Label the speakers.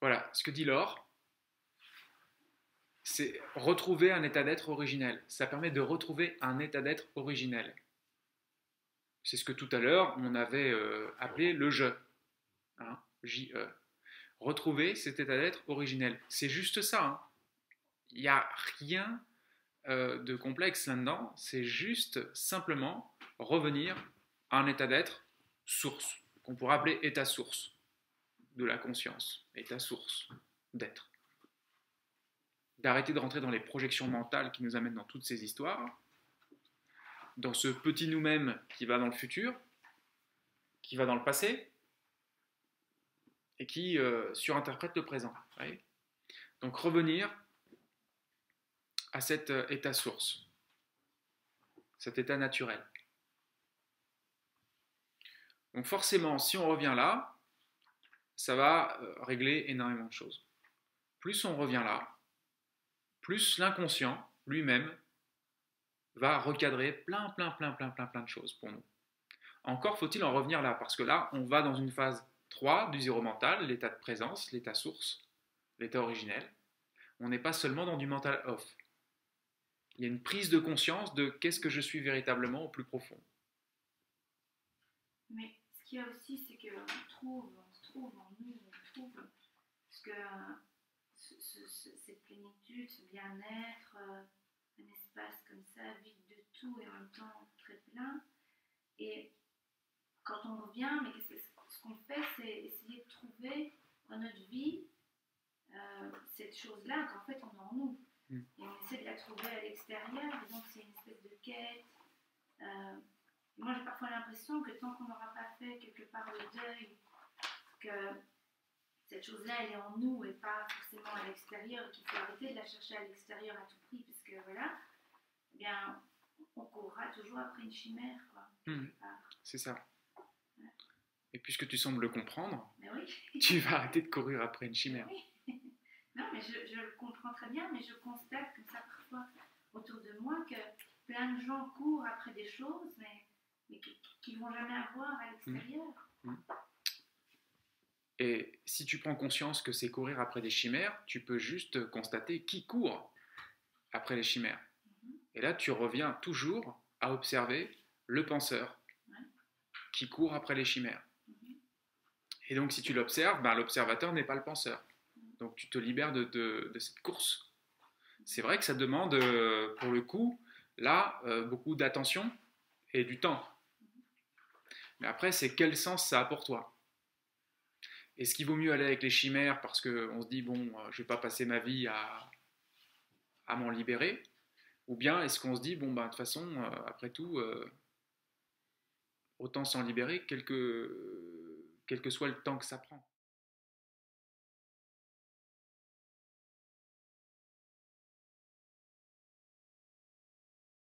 Speaker 1: Voilà, ce que dit Laure, c'est retrouver un état d'être originel. Ça permet de retrouver un état d'être originel. C'est ce que tout à l'heure on avait euh, appelé le je. Hein, J-E. Retrouver cet état d'être originel. C'est juste ça. Hein. Il n'y a rien euh, de complexe là-dedans. C'est juste simplement revenir à un état d'être source, qu'on pourrait appeler état source de la conscience, état source d'être. D'arrêter de rentrer dans les projections mentales qui nous amènent dans toutes ces histoires, dans ce petit nous-mêmes qui va dans le futur, qui va dans le passé, et qui euh, surinterprète le présent. Donc revenir à cet euh, état source, cet état naturel. Donc forcément, si on revient là, ça va euh, régler énormément de choses. Plus on revient là, plus l'inconscient lui-même va recadrer plein, plein, plein, plein, plein, plein de choses pour nous. Encore faut-il en revenir là, parce que là, on va dans une phase 3 du zéro mental, l'état de présence, l'état source, l'état originel. On n'est pas seulement dans du mental off. Il y a une prise de conscience de qu'est-ce que je suis véritablement au plus profond.
Speaker 2: Mais ce qu'il y a aussi, c'est qu'on trouve, on se trouve en nous, on trouve ce que cette plénitude, ce bien-être, euh, un espace comme ça, vide de tout et en même temps très plein. Et quand on revient, mais ce qu'on fait, c'est essayer de trouver dans notre vie euh, cette chose-là qu'en fait on a en nous. Mm. Et on essaie de la trouver à l'extérieur, et donc c'est une espèce de quête. Euh, moi j'ai parfois l'impression que tant qu'on n'aura pas fait quelque part le deuil, que cette chose-là, elle est en nous et pas forcément à l'extérieur, qu'il faut arrêter de la chercher à l'extérieur à tout prix, parce que voilà, eh bien, on courra toujours après une chimère. Hmm.
Speaker 1: c'est ça. Et puisque tu sembles le comprendre, tu vas arrêter de courir après une chimère.
Speaker 2: Non, mais je, je, le comprends très bien, mais je constate comme ça parfois autour de moi que plein de gens courent après des choses, mais, mais qu'ils ne vont jamais avoir à l'extérieur. Hmm.
Speaker 1: Si tu prends conscience que c'est courir après des chimères, tu peux juste constater qui court après les chimères. Mhm. Et là, tu reviens toujours à observer le penseur qui court après les chimères. Mhm. Et donc, si tu l'observes, ben, l'observateur n'est pas le penseur. Mhm. Donc, tu te libères de, cette course. C'est vrai que ça demande, euh, pour le coup, là, euh, beaucoup d'attention et du temps. Mais après, c'est quel sens ça a pour toi? Est-ce qu'il vaut mieux aller avec les chimères parce qu'on se dit, bon, euh, je ne vais pas passer ma vie à, à m'en libérer? Ou bien est-ce qu'on se dit, bon, ben, de toute façon, euh, après tout, euh, autant s'en libérer, quel que, quel que soit le temps que ça prend